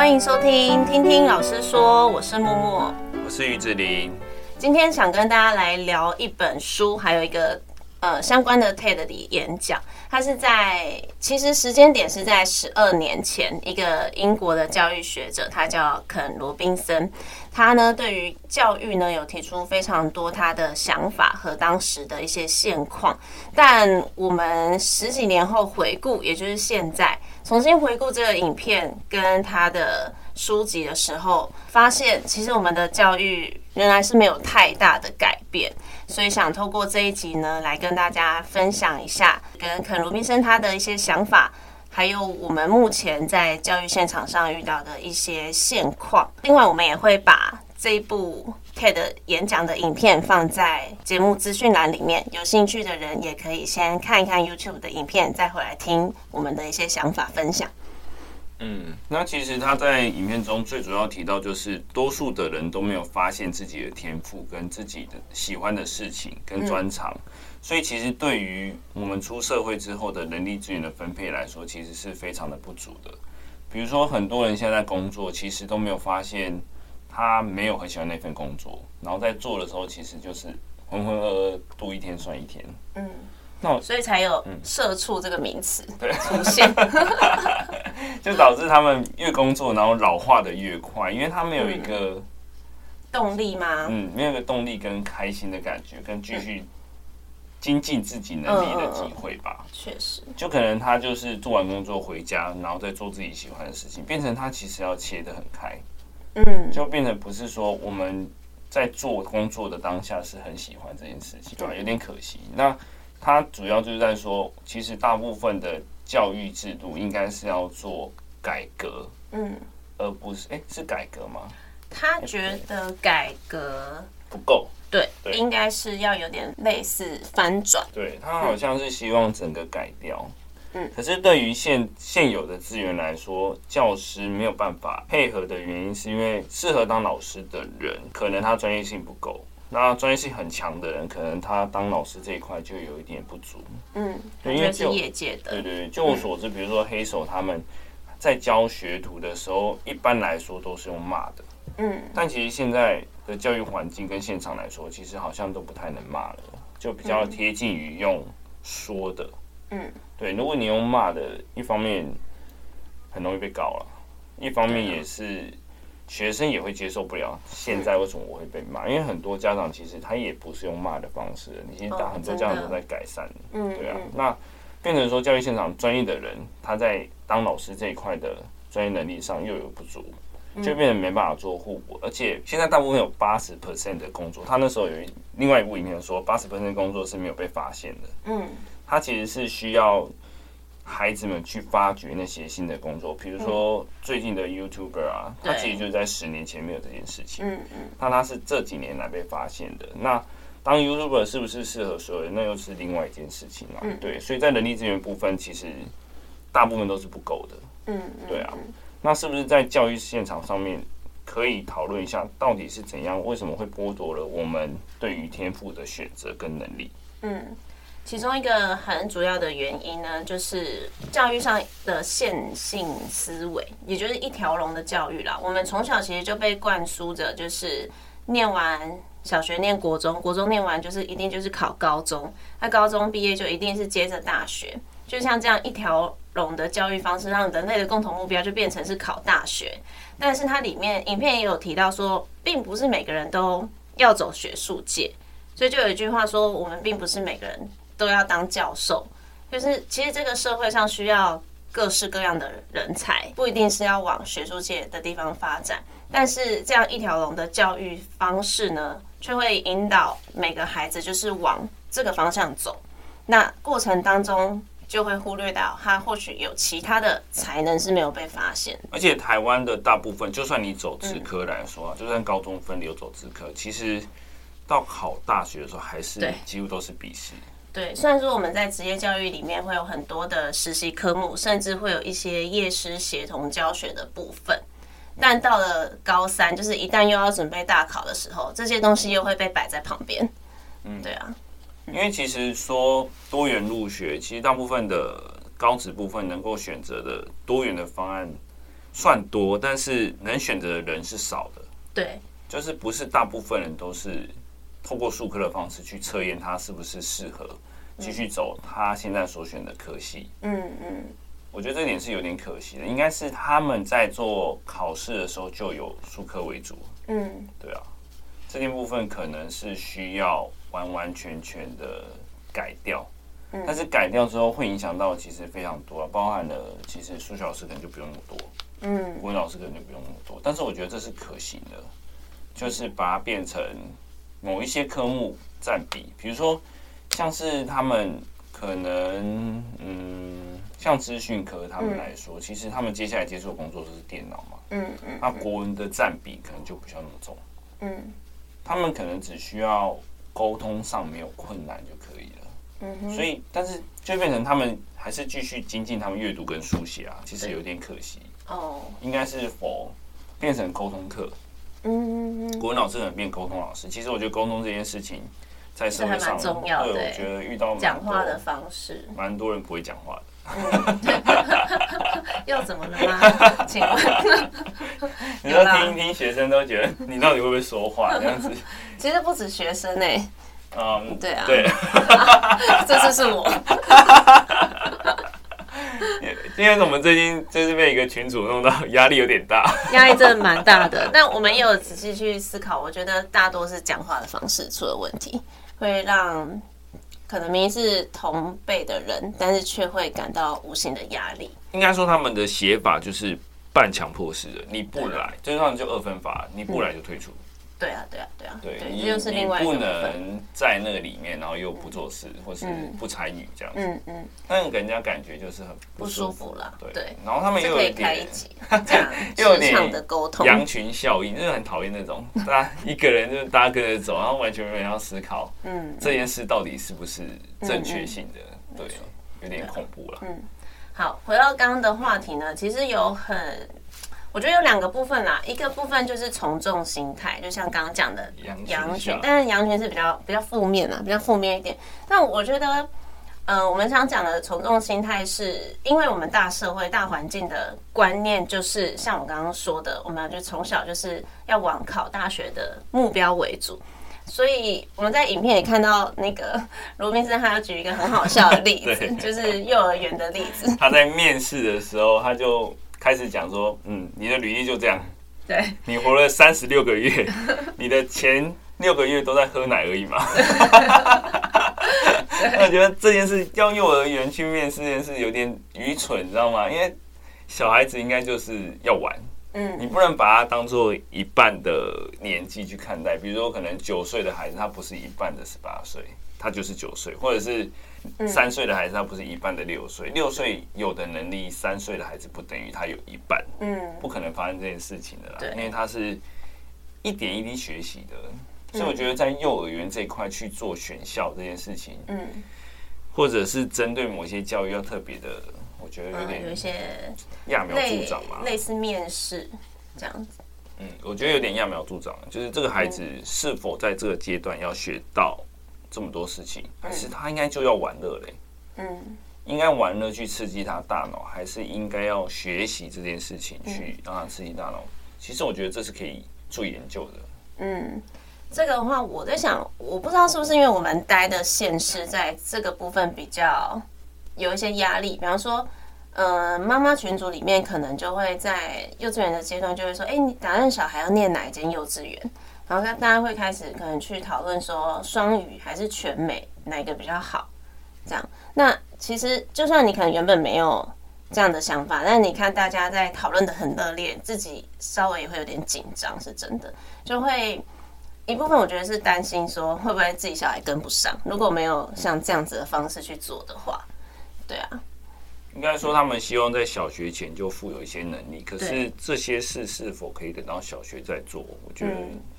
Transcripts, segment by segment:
欢迎收听，听听老师说，我是默默，我是于志玲。今天想跟大家来聊一本书，还有一个呃相关的 TED 的演讲。它是在其实时间点是在十二年前，一个英国的教育学者，他叫肯罗宾森。他呢对于教育呢有提出非常多他的想法和当时的一些现况。但我们十几年后回顾，也就是现在。重新回顾这个影片跟他的书籍的时候，发现其实我们的教育原来是没有太大的改变，所以想透过这一集呢，来跟大家分享一下跟肯罗宾森他的一些想法，还有我们目前在教育现场上遇到的一些现况。另外，我们也会把这一部 TED 演讲的影片放在节目资讯栏里面，有兴趣的人也可以先看一看 YouTube 的影片，再回来听我们的一些想法分享。嗯，那其实他在影片中最主要提到，就是多数的人都没有发现自己的天赋跟自己的喜欢的事情跟专长，所以其实对于我们出社会之后的人力资源的分配来说，其实是非常的不足的。比如说，很多人现在工作，其实都没有发现。他没有很喜欢那份工作，然后在做的时候，其实就是浑浑噩噩度一天算一天。嗯，那我所以才有“社畜”这个名词出现，就导致他们越工作，然后老化的越快，因为他没有一个动力吗？嗯，没有一个动力跟开心的感觉，跟继续精进自己能力的机会吧。确实，就可能他就是做完工作回家，然后再做自己喜欢的事情，变成他其实要切得很开。嗯，就变成不是说我们在做工作的当下是很喜欢这件事情，对吧？有点可惜。那他主要就是在说，其实大部分的教育制度应该是要做改革，嗯，而不是，哎，是改革吗？他觉得改革不够，对，应该是要有点类似翻转。对，他好像是希望整个改掉。嗯，可是对于现现有的资源来说，教师没有办法配合的原因，是因为适合当老师的人，可能他专业性不够。那专业性很强的人，可能他当老师这一块就有一点不足。嗯，因为是业界的。对对对，就我所知，比如说黑手他们在教学徒的时候，一般来说都是用骂的。嗯，但其实现在的教育环境跟现场来说，其实好像都不太能骂了，就比较贴近于用说的。嗯。对，如果你用骂的，一方面很容易被告了，一方面也是学生也会接受不了。现在为什么我会被骂？因为很多家长其实他也不是用骂的方式，你其实打很多家长都在改善。嗯，对啊。那变成说教育现场专业的人，他在当老师这一块的专业能力上又有不足，就变得没办法做互补。而且现在大部分有八十 percent 的工作，他那时候有另外一部影片说，八十 percent 的工作是没有被发现的。嗯。他其实是需要孩子们去发掘那些新的工作，比如说最近的 YouTuber 啊，他其实就在十年前没有这件事情，嗯嗯，那他是这几年来被发现的。那当 YouTuber 是不是适合所有人，那又是另外一件事情了。对，所以在人力资源部分，其实大部分都是不够的。嗯，对啊。那是不是在教育现场上面可以讨论一下，到底是怎样？为什么会剥夺了我们对于天赋的选择跟能力？嗯。其中一个很主要的原因呢，就是教育上的线性思维，也就是一条龙的教育啦。我们从小其实就被灌输着，就是念完小学、念国中，国中念完就是一定就是考高中，那高中毕业就一定是接着大学。就像这样一条龙的教育方式，让人类的共同目标就变成是考大学。但是它里面影片也有提到说，并不是每个人都要走学术界，所以就有一句话说，我们并不是每个人。都要当教授，就是其实这个社会上需要各式各样的人才，不一定是要往学术界的地方发展。但是这样一条龙的教育方式呢，却会引导每个孩子就是往这个方向走。那过程当中就会忽略到他或许有其他的才能是没有被发现。而且台湾的大部分，就算你走职科来说，就算高中分流走职科，其实到考大学的时候，还是几乎都是笔试。对，虽然说我们在职业教育里面会有很多的实习科目，甚至会有一些夜师协同教学的部分，但到了高三，就是一旦又要准备大考的时候，这些东西又会被摆在旁边。嗯，对啊，因为其实说多元入学，其实大部分的高职部分能够选择的多元的方案，算多，但是能选择的人是少的。对，就是不是大部分人都是透过术科的方式去测验他是不是适合继续走他现在所选的科系。嗯嗯，我觉得这点是有点可惜的，应该是他们在做考试的时候就有术科为主。嗯，对啊，这件部分可能是需要完完全全的改掉。但是改掉之后会影响到其实非常多，包含了其实数学老师可能就不用那么多，嗯，国文老师可能就不用那么多。但是我觉得这是可行的，就是把它变成某一些科目占比，比如说像是他们可能，嗯，像资讯科他们来说，其实他们接下来接触的工作就是电脑嘛，嗯嗯，那国文的占比可能就不需要那么重，嗯，他们可能只需要沟通上没有困难就可以了。嗯，所以，但是就变成他们还是继续精进他们阅读跟书写啊，其实有点可惜。哦。应该是否变成沟通课？嗯嗯，国文老师可能变沟通老师。其实我觉得沟通这件事情在社会上重要的。对，我觉得遇到讲话的方式，蛮多人不会讲话的。又怎么了吗？请问，你说听一听，学生都觉得你到底会不会说话这样子？其实不止学生哎、欸。嗯，对啊，对，这次是我。因为我们最近就是被一个群主弄到压力有点大，压力真的蛮大的。但我们也有仔细去思考，我觉得大多是讲话的方式出了问题，会让可能明明是同辈的人，但是却会感到无形的压力。应该说他们的写法就是半强迫式的，你不来，就让你就二分法，你不来就退出。对啊，对啊，对啊，对，你就是另外一个不能在那个里面，然后又不做事，或是不参与这样子，嗯嗯，那给人家感觉就是很不舒服了，对，然后他们又有点，又有点的沟通，羊群效应，就是很讨厌那种，大家一个人就是大家跟着走，然后完全没有人要思考，嗯，这件事到底是不是正确性的，对，有点恐怖了。嗯，好，回到刚刚的话题呢，其实有很。我觉得有两个部分啦，一个部分就是从众心态，就像刚刚讲的羊群，但是羊群是比较比较负面啊，比较负面一点。但我觉得，呃，我们想讲的从众心态，是因为我们大社会大环境的观念，就是像我刚刚说的，我们就从小就是要往考大学的目标为主，所以我们在影片也看到那个 罗宾森，他要举一个很好笑的例子，就是幼儿园的例子。他在面试的时候，他就。开始讲说，嗯，你的履历就这样，对，你活了三十六个月，你的前六个月都在喝奶而已嘛。那我觉得这件事要幼儿园去面试这件事有点愚蠢，你知道吗？因为小孩子应该就是要玩，嗯，你不能把它当做一半的年纪去看待。比如说，可能九岁的孩子，他不是一半的十八岁，他就是九岁，或者是。三岁的孩子他不是一半的六岁，六岁有的能力，三岁的孩子不等于他有一半，嗯，不可能发生这件事情的啦，因为他是一点一滴学习的，所以我觉得在幼儿园这一块去做选校这件事情，嗯，或者是针对某些教育要特别的，我觉得有点有一些揠苗助长嘛，类似面试这样子，嗯，我觉得有点揠苗助长，就是这个孩子是否在这个阶段要学到。这么多事情，还是他应该就要玩乐嘞？嗯，应该玩乐去刺激他大脑，还是应该要学习这件事情去让他刺激大脑？其实我觉得这是可以做研究的。嗯，这个的话，我在想，我不知道是不是因为我们待的县市在这个部分比较有一些压力，比方说，呃，妈妈群组里面可能就会在幼稚园的阶段就会说，哎，你打算小孩要念哪一间幼稚园？然后大家会开始可能去讨论说双语还是全美哪个比较好，这样。那其实就算你可能原本没有这样的想法，但你看大家在讨论得很热烈，自己稍微也会有点紧张，是真的。就会一部分我觉得是担心说会不会自己小孩跟不上，如果没有像这样子的方式去做的话，对啊。应该说，他们希望在小学前就富有一些能力，可是这些事是否可以等到小学再做？我觉得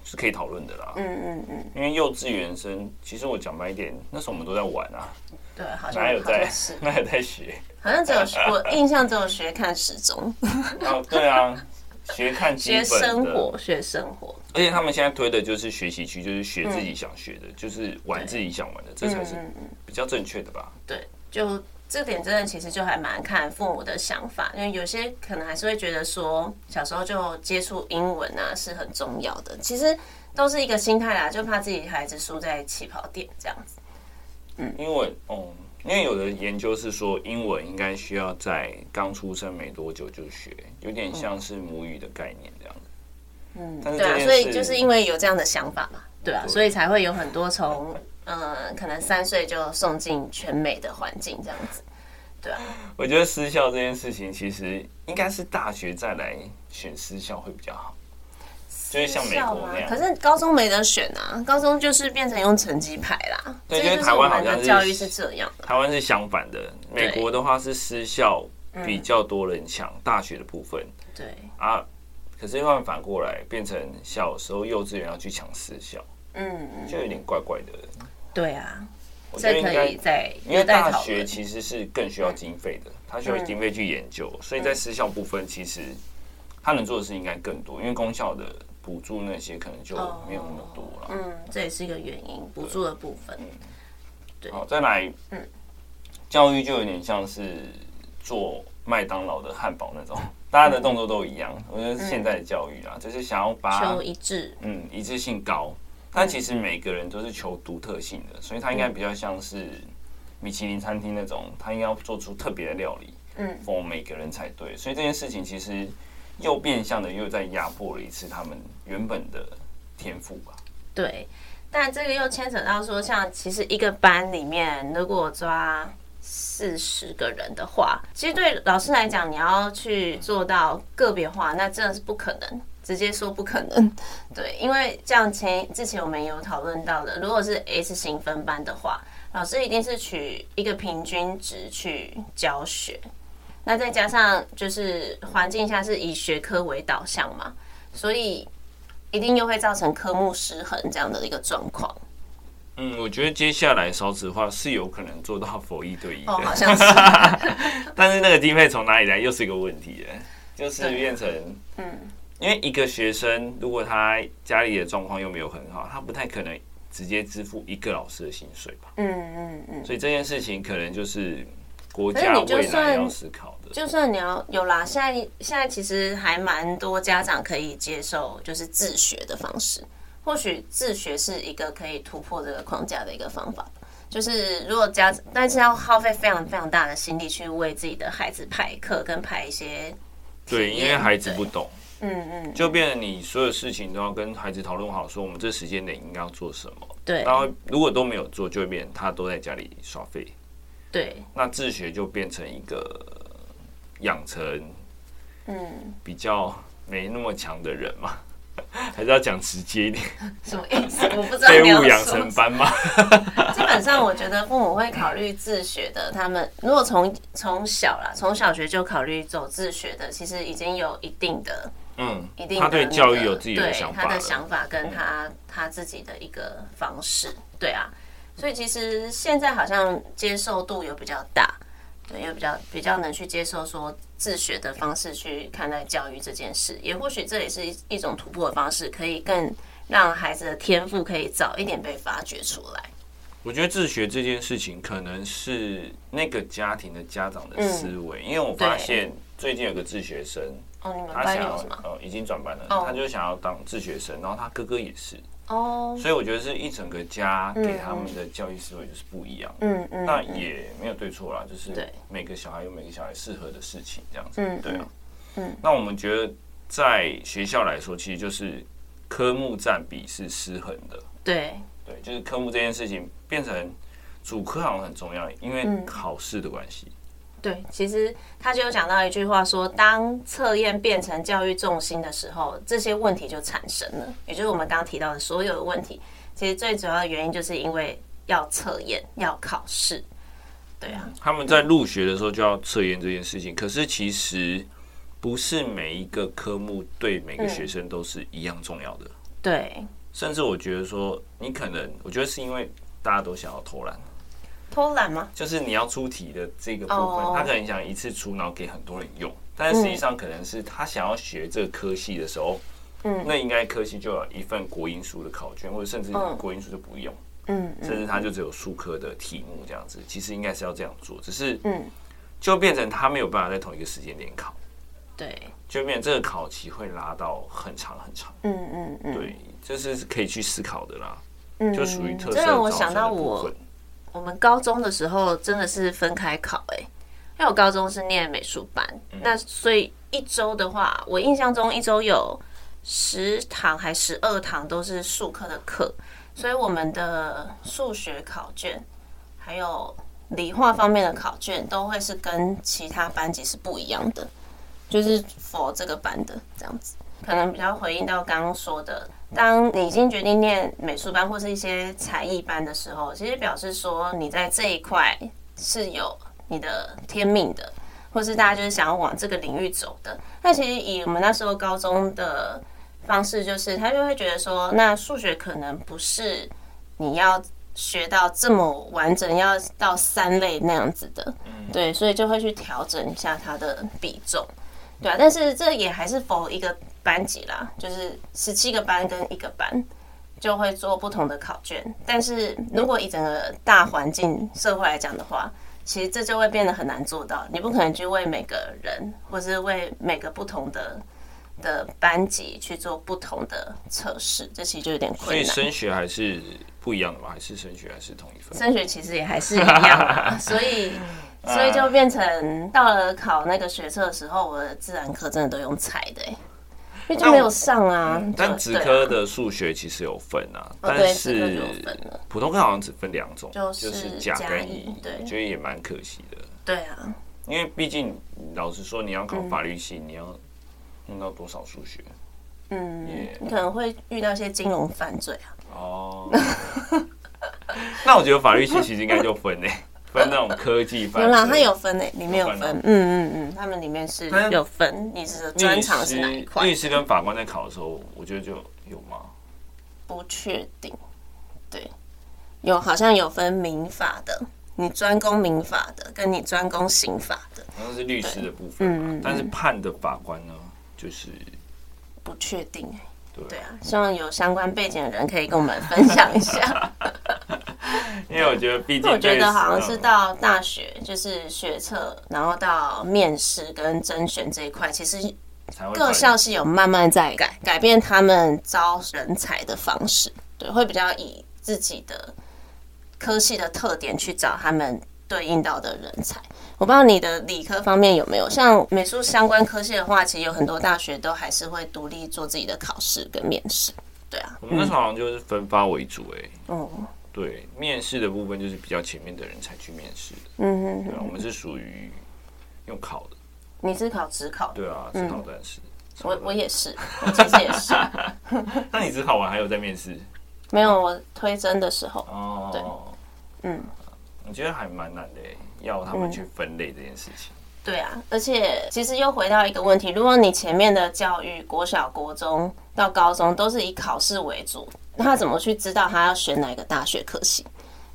是可以讨论的啦。嗯嗯嗯。因为幼稚园生，其实我讲白一点，那时候我们都在玩啊。对，好像哪有在，哪有在学？好像只有 我印象只有学看时钟。哦，对啊，学看学生活，学生活。而且他们现在推的就是学习区，就是学自己想学的，就是玩自己想玩的，这才是比较正确的吧？对，就。这点真的其实就还蛮看父母的想法，因为有些可能还是会觉得说小时候就接触英文啊是很重要的，其实都是一个心态啦，就怕自己孩子输在起跑点这样子。嗯，因为哦，因为有的研究是说英文应该需要在刚出生没多久就学，有点像是母语的概念这样子。嗯，对啊，所以就是因为有这样的想法嘛，对啊，所以才会有很多从。嗯，可能三岁就送进全美的环境这样子，对啊。我觉得私校这件事情，其实应该是大学再来选私校会比较好，就是像美国那样。可是高中没得选啊，高中就是变成用成绩排啦。对，因为台湾好像的教育是这样，台湾是相反的。美国的话是私校比较多人抢大学的部分，对啊。可是又反过来，变成小时候幼稚园要去抢私校，嗯，就有点怪怪的。对啊，我觉得应该在，因为大学其实是更需要经费的，他需要经费去研究，所以在私校部分，其实他能做的事应该更多，因为公校的补助那些可能就没有那么多了。嗯，这也是一个原因，补助的部分。对，好，再来，嗯，教育就有点像是做麦当劳的汉堡那种，大家的动作都一样。我觉得现在的教育啊，就是想要把求一致，嗯，一致性高。但其实每个人都是求独特性的，所以他应该比较像是米其林餐厅那种，他应该要做出特别的料理，嗯，for 每个人才对。所以这件事情其实又变相的又在压迫了一次他们原本的天赋吧。对，但这个又牵扯到说，像其实一个班里面如果抓四十个人的话，其实对老师来讲，你要去做到个别化，那真的是不可能。直接说不可能，对，因为这样前之前我们有讨论到的，如果是 S 型分班的话，老师一定是取一个平均值去教学，那再加上就是环境下是以学科为导向嘛，所以一定又会造成科目失衡这样的一个状况。嗯，我觉得接下来少子化是有可能做到佛一对一的，哦，好像是，但是那个经费从哪里来又是一个问题，就是变成嗯。因为一个学生，如果他家里的状况又没有很好，他不太可能直接支付一个老师的薪水吧？嗯嗯嗯。所以这件事情可能就是国家未来要思考的。就算你要有啦，现在现在其实还蛮多家长可以接受，就是自学的方式。或许自学是一个可以突破这个框架的一个方法。就是如果家，但是要耗费非常非常大的心力去为自己的孩子排课跟排一些。对，因为孩子不懂。嗯嗯，就变成你所有事情都要跟孩子讨论好，说我们这时间点应该要做什么。对，然后如果都没有做，就会变成他都在家里耍废。对，那自学就变成一个养成，嗯，比较没那么强的人嘛。还是要讲直接一点，什么意思？我不知道。废物养成班吗？基本上，我觉得父母会考虑自学的。他们如果从从小啦，从小学就考虑走自学的，其实已经有一定的。嗯，一定、他对教育有自己的想法，他的想法跟他、嗯、他自己的一个方式，对啊，所以其实现在好像接受度有比较大，对，有比较比较能去接受说自学的方式去看待教育这件事，也或许这也是一一种突破的方式，可以更让孩子的天赋可以早一点被发掘出来。我觉得自学这件事情可能是那个家庭的家长的思维，嗯、因为我发现最近有个自学生。哦，你们班有什么？呃，已经转班了。他就想要当自学生，然后他哥哥也是。哦。所以我觉得是一整个家给他们的教育思维就是不一样。嗯嗯。那也没有对错啦，就是每个小孩有每个小孩适合的事情，这样子。嗯。对啊。嗯。那我们觉得在学校来说，其实就是科目占比是失衡的。对。对，就是科目这件事情变成主科好像很重要，因为考试的关系。对，其实他就有讲到一句话说，当测验变成教育重心的时候，这些问题就产生了。也就是我们刚刚提到的所有的问题，其实最主要的原因就是因为要测验、要考试。对啊，他们在入学的时候就要测验这件事情，可是其实不是每一个科目对每个学生都是一样重要的。对，甚至我觉得说，你可能我觉得是因为大家都想要偷懒。偷懒吗？就是你要出题的这个部分，oh. 他可能想一次出，然后给很多人用。但是实际上可能是他想要学这个科系的时候，嗯，那应该科系就有一份国英数的考卷，或者甚至国英数就不用。嗯，甚至他就只有数科的题目这样子，其实应该是要这样做，只是嗯，就变成他没有办法在同一个时间点考，对，就变成这个考期会拉到很长很长，嗯嗯嗯，对，这是可以去思考的啦，嗯，就属于特色。这让我想到我我们高中的时候真的是分开考，哎，因为我高中是念美术班，那所以一周的话，我印象中一周有十堂还十二堂都是数科的课。所以我们的数学考卷，还有理化方面的考卷，都会是跟其他班级是不一样的，就是 for 这个班的这样子，可能比较回应到刚刚说的，当你已经决定念美术班或是一些才艺班的时候，其实表示说你在这一块是有你的天命的，或是大家就是想要往这个领域走的。那其实以我们那时候高中的。方式就是，他就会觉得说，那数学可能不是你要学到这么完整，要到三类那样子的，对，所以就会去调整一下它的比重，对啊。但是这也还是 for 一个班级啦，就是十七个班跟一个班就会做不同的考卷。但是如果以整个大环境社会来讲的话，其实这就会变得很难做到。你不可能去为每个人，或是为每个不同的。的班级去做不同的测试，这其实就有点困难。所以升学还是不一样的吗？还是升学还是同一份？升学其实也还是一样，所以所以就变成到了考那个学测的时候，我的自然科真的都用猜的，因为就没有上啊。嗯、但职科的数学其实有分啊，但是普通科好像只分两种，就是甲跟乙。对，觉得也蛮可惜的。对啊，因为毕竟老实说，你要考法律系，你要。用到多少数学？嗯.你可能会遇到一些金融犯罪啊。哦，那我觉得法律系其实应该就分诶，分那种科技犯罪。有啦，它有分诶，里面有分。嗯嗯嗯，他们里面是有分。你是专长是哪一块？律师跟法官在考的时候，我觉得就有吗？不确定。对，有好像有分民法的，你专攻民法的，跟你专攻刑法的，好像是律师的部分。嗯嗯。但是判的法官呢？就是不确定哎，对啊，希望有相关背景的人可以跟我们分享一下。因为我觉得，毕竟我觉得好像是到大学，就是学测，然后到面试跟甄选这一块，其实各校是有慢慢在改改变他们招人才的方式，对，会比较以自己的科系的特点去找他们对应到的人才。我不知道你的理科方面有没有像美术相关科系的话，其实有很多大学都还是会独立做自己的考试跟面试。对啊，我们那时候好像就是分发为主哎。哦，对，面试的部分就是比较前面的人才去面试的。嗯哼，对啊，我们是属于用考的。你是考指考？对啊，指考但是。我我也是，我其实也是。那你指考完还有在面试？没有，我推甄的时候。哦，对，嗯，我觉得还蛮难的哎。要他们去分类这件事情，嗯，对啊，而且其实又回到一个问题：如果你前面的教育，国小、国中到高中都是以考试为主，那他怎么去知道他要选哪个大学科系？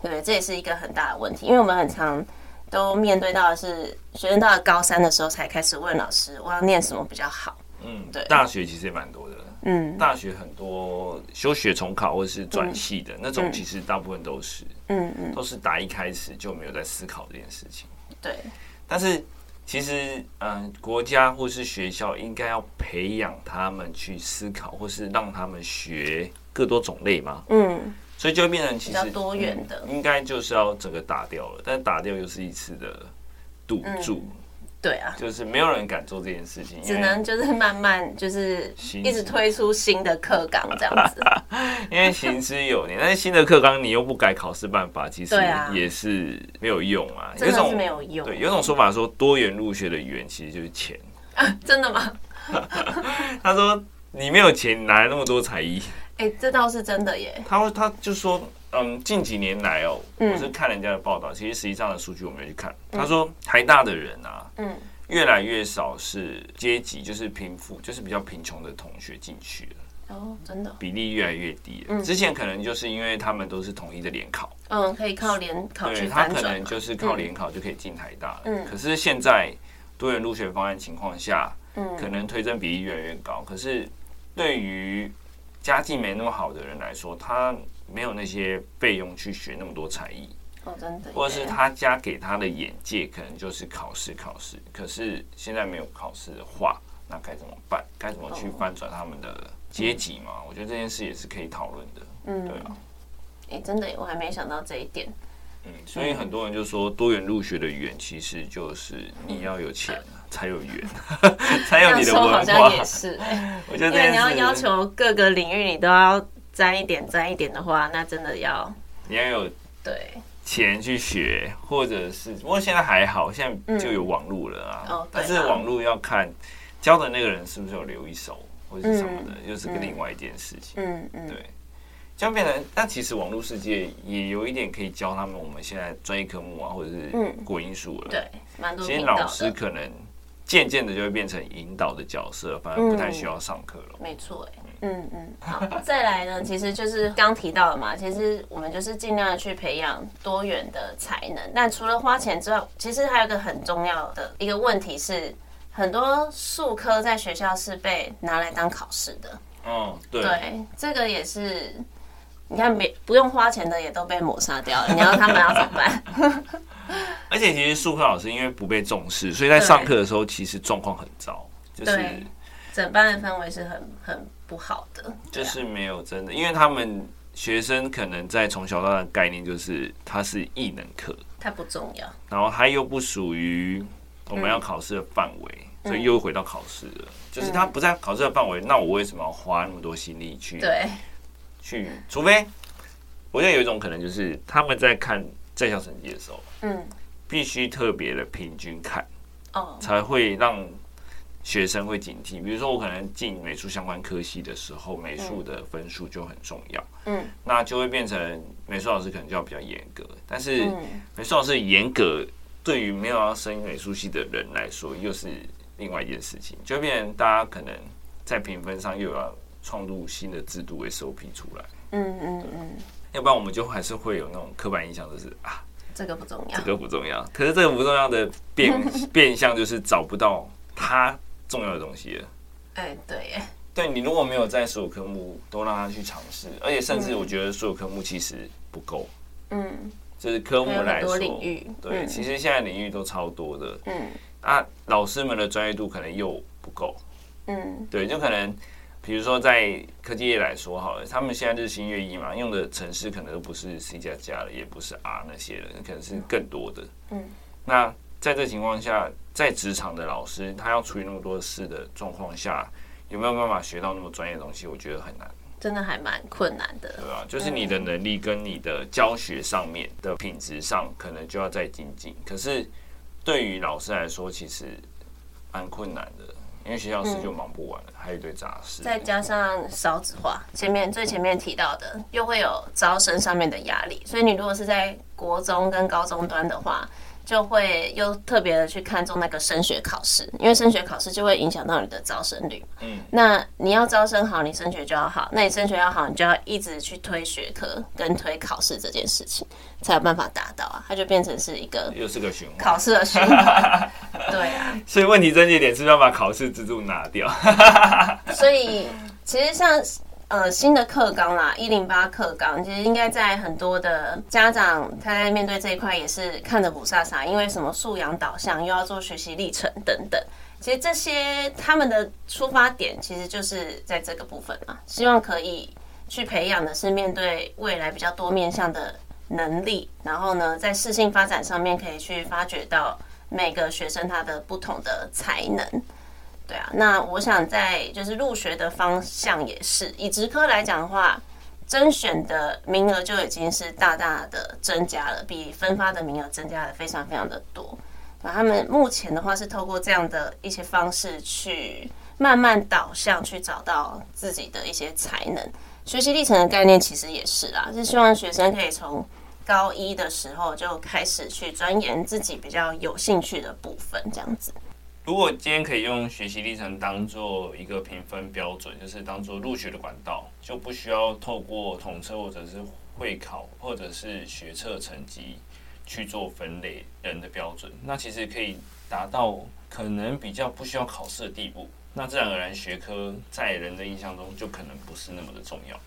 对不对？这也是一个很大的问题，因为我们很常都面对到的是学生到了高三的时候才开始问老师：“我要念什么比较好？”嗯，对，大学其实也蛮多的。嗯，大学很多休学重考或者是转系的那种，其实大部分都是，嗯嗯，都是打一开始就没有在思考这件事情。对，但是其实，嗯，国家或是学校应该要培养他们去思考，或是让他们学各多种类嘛。嗯，所以就会变成其实多元的，应该就是要整个打掉了，但打掉又是一次的赌注。对啊，就是没有人敢做这件事情，只能就是慢慢就是一直推出新的课纲这样子。因为行之有年，但是新的课纲你又不改考试办法，其实也是没有用啊。真的是没有用。对，有种说法说多元入学的源其实就是钱。真的吗？他说你没有钱，你哪来那么多才艺？哎，这倒是真的耶。他他就说。嗯，近几年来哦，我是看人家的报道，其实实际上的数据我没有去看。他说台大的人啊，嗯，越来越少是阶级，就是贫富，就是比较贫穷的同学进去了。哦，真的，比例越来越低了。之前可能就是因为他们都是统一的联考，嗯，可以靠联考去对，他可能就是靠联考就可以进台大了。嗯，可是现在多元入学方案情况下，嗯，可能推甄比例越来越高。可是对于家境没那么好的人来说，他没有那些费用去学那么多才艺。哦，真的。或者是他家给他的眼界可能就是考试考试，可是现在没有考试的话，那该怎么办？该怎么去翻转他们的阶级嘛？我觉得这件事也是可以讨论的。嗯，对啊。哎，真的，我还没想到这一点。嗯，所以很多人就说多元入学的缘，其实就是你要有钱才有缘，才有你的文化。好像也是，我觉得因为你要要求各个领域你都要沾一点沾一点的话，那真的要你要有对。钱去学，或者是，不过现在还好，现在就有网络了啊。嗯哦、但是网络要看教的那个人是不是有留一手，或者是什么的，嗯、又是个另外一件事情。嗯嗯，对。这样变成，但其实网络世界也有一点可以教他们我们现在专业科目啊，或者是国英数了。对，蛮多。其实老师可能渐渐的就会变成引导的角色，反而不太需要上课了。嗯、没错、欸，嗯嗯，好，再来呢，其实就是刚提到的嘛，其实我们就是尽量的去培养多元的才能。但除了花钱之外，其实还有一个很重要的一个问题是，很多数科在学校是被拿来当考试的。哦，对，对，这个也是，你看没不用花钱的也都被抹杀掉了，你要他们要怎么办？而且其实术科老师因为不被重视，所以在上课的时候其实状况很糟，就是整班的氛围是很很。不好的，就是没有真的，因为他们学生可能在从小到大的概念就是它是异能课，它不重要，然后它又不属于我们要考试的范围，嗯、所以又回到考试了。嗯、就是它不在考试的范围，那我为什么要花那么多心力去？对，去，除非我觉得有一种可能，就是他们在看在校成绩的时候，嗯，必须特别的平均看，哦，才会让。学生会警惕，比如说我可能进美术相关科系的时候，美术的分数就很重要。嗯，那就会变成美术老师可能就要比较严格。但是美术老师严格，对于没有要升美术系的人来说，又是另外一件事情。就会变成大家可能在评分上又要创入新的制度 SOP 出来。嗯嗯嗯，要不然我们就还是会有那种刻板印象，就是啊，这个不重要，这个不重要。可是这个不重要的变 变相就是找不到他。重要的东西了，哎、欸，对。耶，对，你如果没有在所有科目都让他去尝试，而且甚至我觉得所有科目其实不够，嗯，就是科目来说，领域，对，嗯、其实现在领域都超多的，嗯，啊，老师们的专业度可能又不够，嗯，对，就可能比如说在科技业来说好了，他们现在日新月异嘛，用的城市可能都不是 C 加加了，也不是 R 那些了，可能是更多的，嗯，那。在这情况下，在职场的老师，他要处理那么多事的状况下，有没有办法学到那么专业的东西？我觉得很难，真的还蛮困难的。对啊，就是你的能力跟你的教学上面的品质上，可能就要再精进。可是对于老师来说，其实蛮困难的，因为学校事就忙不完了，还有一堆杂事，再加上少子化，前面最前面提到的，又会有招生上面的压力。所以你如果是在国中跟高中端的话，就会又特别的去看重那个升学考试，因为升学考试就会影响到你的招生率。嗯，那你要招生好，你升学就要好。那你升学要好，你就要一直去推学科跟推考试这件事情，才有办法达到啊。它就变成是一个又是个循环，考试的循环。对啊，所以问题症结点是不是要把考试制度拿掉？所以其实像。呃，新的课纲啦，一零八课纲，其实应该在很多的家长他在面对这一块也是看得雾煞煞，因为什么素养导向，又要做学习历程等等。其实这些他们的出发点其实就是在这个部分嘛，希望可以去培养的是面对未来比较多面向的能力，然后呢，在适性发展上面可以去发掘到每个学生他的不同的才能。对啊，那我想在就是入学的方向也是以职科来讲的话，甄选的名额就已经是大大的增加了，比分发的名额增加了非常非常的多。那他们目前的话是透过这样的一些方式去慢慢导向，去找到自己的一些才能。学习历程的概念其实也是啦，是希望学生可以从高一的时候就开始去钻研自己比较有兴趣的部分，这样子。如果今天可以用学习历程当做一个评分标准，就是当做入学的管道，就不需要透过统测或者是会考或者是学测成绩去做分类人的标准，那其实可以达到可能比较不需要考试的地步。那自然而然学科在人的印象中就可能不是那么的重要。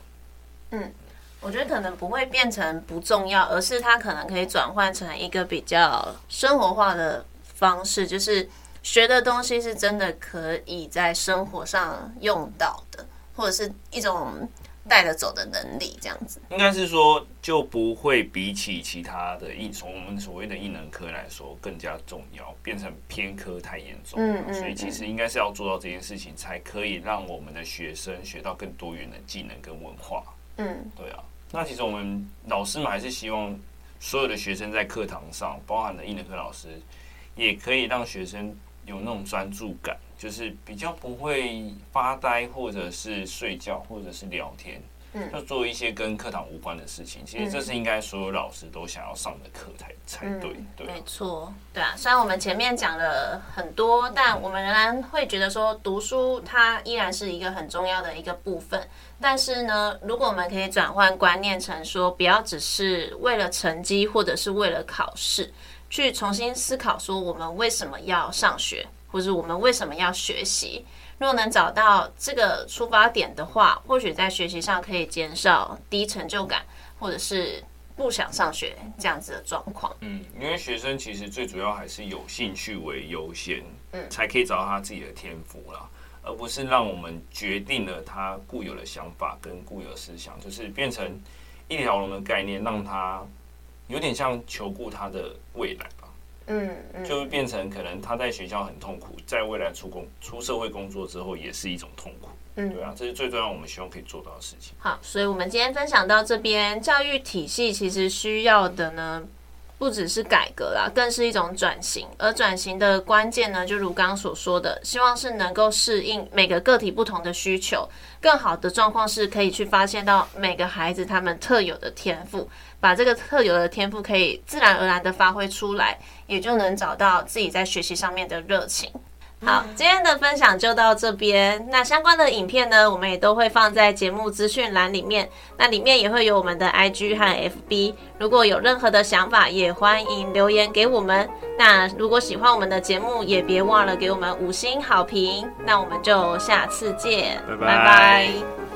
嗯，我觉得可能不会变成不重要，而是它可能可以转换成一个比较生活化的方式，就是学的东西是真的可以在生活上用到的，或者是一种。带着走的能力，这样子，应该是说就不会比起其他的艺，从我们所谓的艺能科来说更加重要，变成偏科太严重。嗯，嗯，所以其实应该是要做到这件事情，才可以让我们的学生学到更多元的技能跟文化。嗯，对啊。那其实我们老师们还是希望所有的学生在课堂上，包含了艺能科老师，也可以让学生有那种专注感。就是比较不会发呆，或者是睡觉，或者是聊天，嗯，要做一些跟课堂无关的事情。其实这是应该所有老师都想要上的课才才对，对，没错，对啊。虽然我们前面讲了很多，但我们仍然会觉得说读书它依然是一个很重要的一个部分。但是呢，如果我们可以转换观念成说，不要只是为了成绩或者是为了考试，去重新思考说我们为什么要上学。或者我们为什么要学习？如果能找到这个出发点的话，或许在学习上可以减少低成就感，或者是不想上学这样子的状况。嗯，因为学生其实最主要还是有兴趣为优先，嗯，才可以找到他自己的天赋啦，而不是让我们决定了他固有的想法跟固有思想，就是变成一条龙的概念，让他有点像求顾他的未来。嗯，嗯，就会变成可能他在学校很痛苦，在未来出工出社会工作之后也是一种痛苦。嗯，对啊，这是最重要，我们希望可以做到的事情。好，所以我们今天分享到这边，教育体系其实需要的呢，不只是改革啦，更是一种转型。而转型的关键呢，就如刚刚所说的，希望是能够适应每个个体不同的需求，更好的状况是可以去发现到每个孩子他们特有的天赋。把这个特有的天赋可以自然而然的发挥出来，也就能找到自己在学习上面的热情。好，今天的分享就到这边。那相关的影片呢，我们也都会放在节目资讯栏里面。那里面也会有我们的 IG 和 FB。如果有任何的想法，也欢迎留言给我们。那如果喜欢我们的节目，也别忘了给我们五星好评。那我们就下次见，拜拜。拜拜。